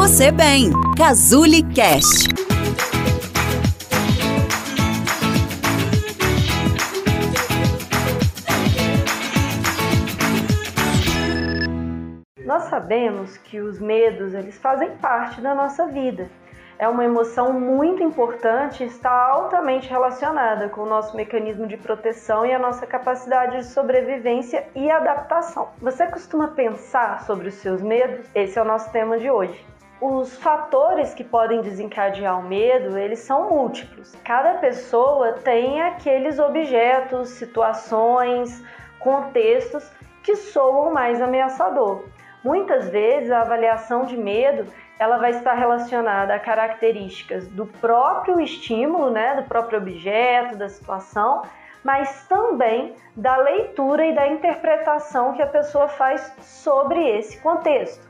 você bem. Cazuli Cast. Nós sabemos que os medos, eles fazem parte da nossa vida é uma emoção muito importante e está altamente relacionada com o nosso mecanismo de proteção e a nossa capacidade de sobrevivência e adaptação. Você costuma pensar sobre os seus medos? Esse é o nosso tema de hoje. Os fatores que podem desencadear o medo, eles são múltiplos. Cada pessoa tem aqueles objetos, situações, contextos que soam mais ameaçador. Muitas vezes a avaliação de medo ela vai estar relacionada a características do próprio estímulo, né, do próprio objeto, da situação, mas também da leitura e da interpretação que a pessoa faz sobre esse contexto.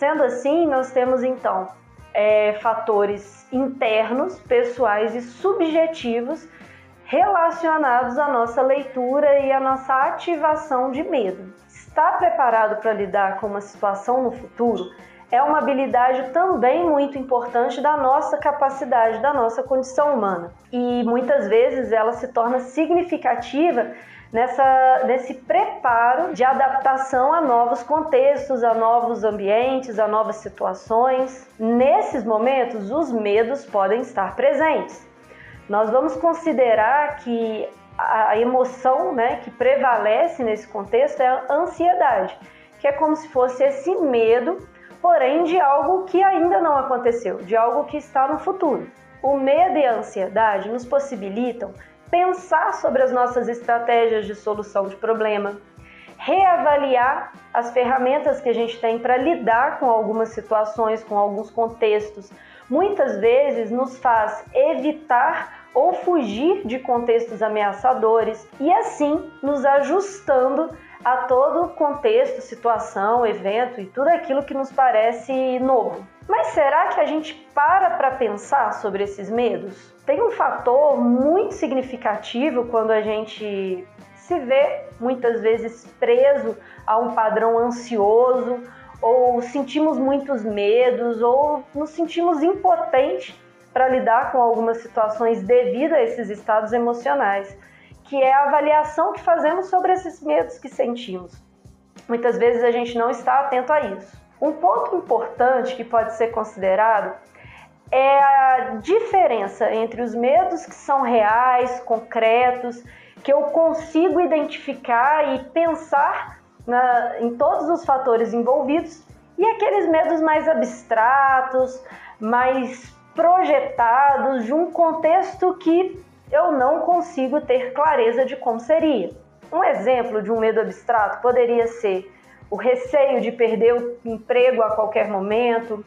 Sendo assim, nós temos então é, fatores internos, pessoais e subjetivos relacionados à nossa leitura e à nossa ativação de medo. Está preparado para lidar com uma situação no futuro? É uma habilidade também muito importante da nossa capacidade, da nossa condição humana. E muitas vezes ela se torna significativa nessa, nesse preparo de adaptação a novos contextos, a novos ambientes, a novas situações. Nesses momentos, os medos podem estar presentes. Nós vamos considerar que a emoção né, que prevalece nesse contexto é a ansiedade, que é como se fosse esse medo porém de algo que ainda não aconteceu, de algo que está no futuro. O medo e a ansiedade nos possibilitam pensar sobre as nossas estratégias de solução de problema, reavaliar as ferramentas que a gente tem para lidar com algumas situações, com alguns contextos. Muitas vezes nos faz evitar ou fugir de contextos ameaçadores e assim nos ajustando a todo contexto, situação, evento e tudo aquilo que nos parece novo. Mas será que a gente para para pensar sobre esses medos? Tem um fator muito significativo quando a gente se vê muitas vezes preso a um padrão ansioso ou sentimos muitos medos ou nos sentimos impotentes para lidar com algumas situações devido a esses estados emocionais que é a avaliação que fazemos sobre esses medos que sentimos. Muitas vezes a gente não está atento a isso. Um ponto importante que pode ser considerado é a diferença entre os medos que são reais, concretos, que eu consigo identificar e pensar na, em todos os fatores envolvidos, e aqueles medos mais abstratos, mais projetados de um contexto que eu não consigo ter clareza de como seria. Um exemplo de um medo abstrato poderia ser o receio de perder o emprego a qualquer momento,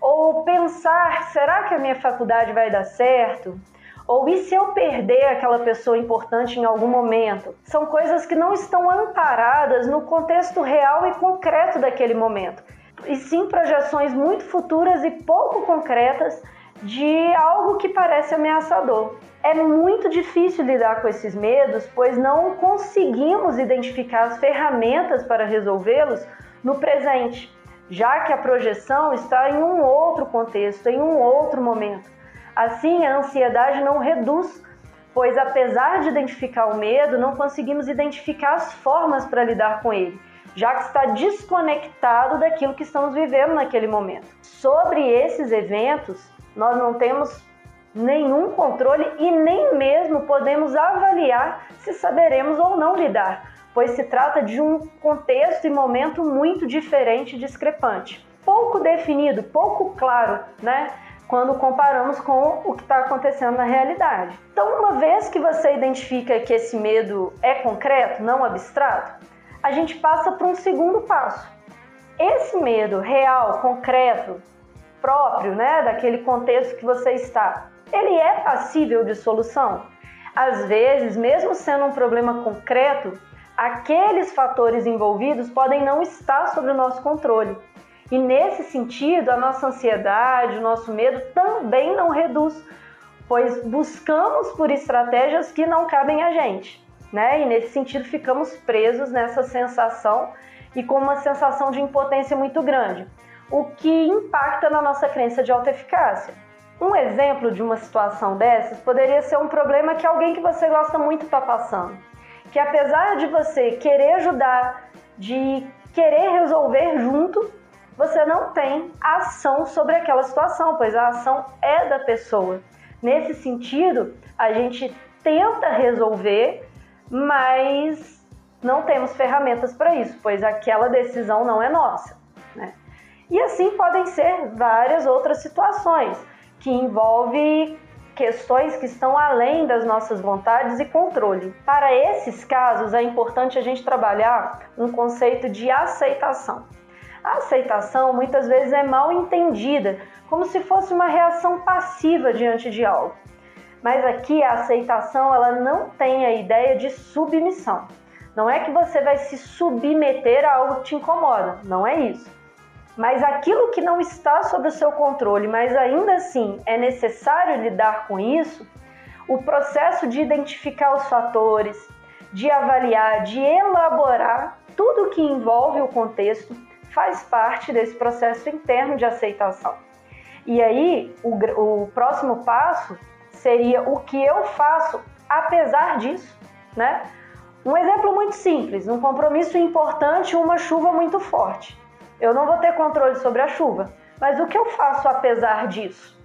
ou pensar: será que a minha faculdade vai dar certo? Ou e se eu perder aquela pessoa importante em algum momento? São coisas que não estão amparadas no contexto real e concreto daquele momento, e sim projeções muito futuras e pouco concretas de algo que parece ameaçador. É muito difícil lidar com esses medos, pois não conseguimos identificar as ferramentas para resolvê-los no presente, já que a projeção está em um outro contexto, em um outro momento. Assim, a ansiedade não reduz, pois apesar de identificar o medo, não conseguimos identificar as formas para lidar com ele, já que está desconectado daquilo que estamos vivendo naquele momento. Sobre esses eventos, nós não temos nenhum controle e nem mesmo podemos avaliar se saberemos ou não lidar, pois se trata de um contexto e momento muito diferente e discrepante. Pouco definido, pouco claro, né? Quando comparamos com o que está acontecendo na realidade. Então, uma vez que você identifica que esse medo é concreto, não abstrato, a gente passa para um segundo passo. Esse medo real, concreto, próprio, né, daquele contexto que você está, ele é passível de solução? Às vezes, mesmo sendo um problema concreto, aqueles fatores envolvidos podem não estar sob o nosso controle. E nesse sentido, a nossa ansiedade, o nosso medo também não reduz, pois buscamos por estratégias que não cabem a gente, né? E nesse sentido ficamos presos nessa sensação e com uma sensação de impotência muito grande. O que impacta na nossa crença de autoeficácia. Um exemplo de uma situação dessas poderia ser um problema que alguém que você gosta muito está passando. Que apesar de você querer ajudar, de querer resolver junto, você não tem ação sobre aquela situação, pois a ação é da pessoa. Nesse sentido, a gente tenta resolver, mas não temos ferramentas para isso, pois aquela decisão não é nossa. E assim podem ser várias outras situações que envolvem questões que estão além das nossas vontades e controle. Para esses casos, é importante a gente trabalhar um conceito de aceitação. A aceitação muitas vezes é mal entendida, como se fosse uma reação passiva diante de algo. Mas aqui a aceitação ela não tem a ideia de submissão. Não é que você vai se submeter a algo que te incomoda, não é isso. Mas aquilo que não está sob o seu controle, mas ainda assim é necessário lidar com isso, o processo de identificar os fatores, de avaliar, de elaborar tudo que envolve o contexto faz parte desse processo interno de aceitação. E aí, o, o próximo passo seria o que eu faço apesar disso, né? Um exemplo muito simples, um compromisso importante, uma chuva muito forte. Eu não vou ter controle sobre a chuva, mas o que eu faço apesar disso?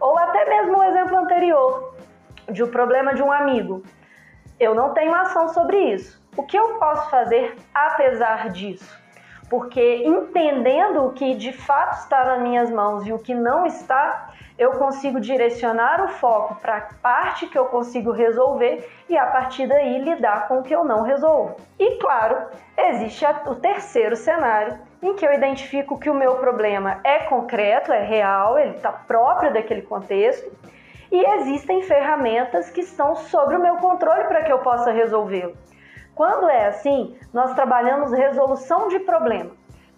Ou até mesmo o exemplo anterior, de um problema de um amigo. Eu não tenho ação sobre isso. O que eu posso fazer apesar disso? Porque entendendo o que de fato está nas minhas mãos e o que não está, eu consigo direcionar o foco para a parte que eu consigo resolver e a partir daí lidar com o que eu não resolvo. E claro, existe o terceiro cenário em que eu identifico que o meu problema é concreto, é real, ele está próprio daquele contexto e existem ferramentas que estão sob o meu controle para que eu possa resolvê-lo. Quando é assim, nós trabalhamos resolução de problema.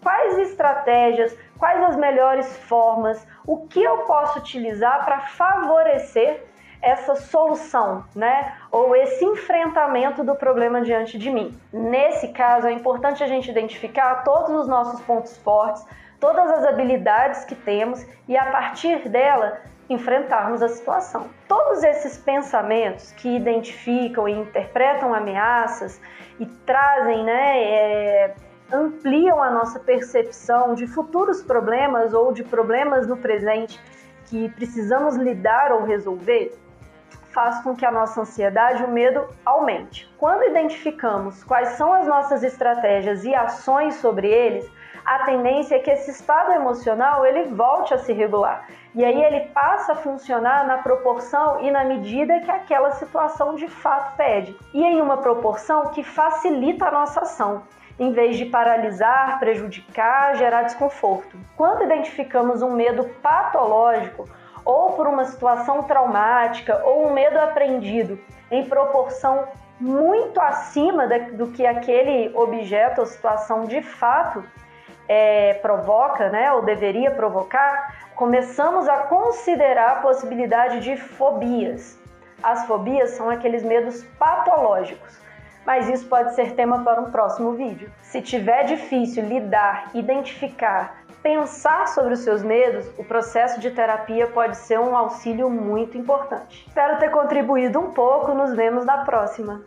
Quais estratégias, quais as melhores formas, o que eu posso utilizar para favorecer essa solução, né? Ou esse enfrentamento do problema diante de mim. Nesse caso, é importante a gente identificar todos os nossos pontos fortes, todas as habilidades que temos e a partir dela enfrentarmos a situação. Todos esses pensamentos que identificam e interpretam ameaças e trazem, né, é, ampliam a nossa percepção de futuros problemas ou de problemas no presente que precisamos lidar ou resolver, faz com que a nossa ansiedade o medo aumente. Quando identificamos quais são as nossas estratégias e ações sobre eles, a tendência é que esse estado emocional ele volte a se regular. E aí ele passa a funcionar na proporção e na medida que aquela situação de fato pede. E em uma proporção que facilita a nossa ação em vez de paralisar, prejudicar, gerar desconforto. Quando identificamos um medo patológico, ou por uma situação traumática, ou um medo aprendido em proporção muito acima do que aquele objeto ou situação de fato é, provoca, né, ou deveria provocar, começamos a considerar a possibilidade de fobias. As fobias são aqueles medos patológicos, mas isso pode ser tema para um próximo vídeo. Se tiver difícil lidar, identificar, pensar sobre os seus medos, o processo de terapia pode ser um auxílio muito importante. Espero ter contribuído um pouco, nos vemos na próxima.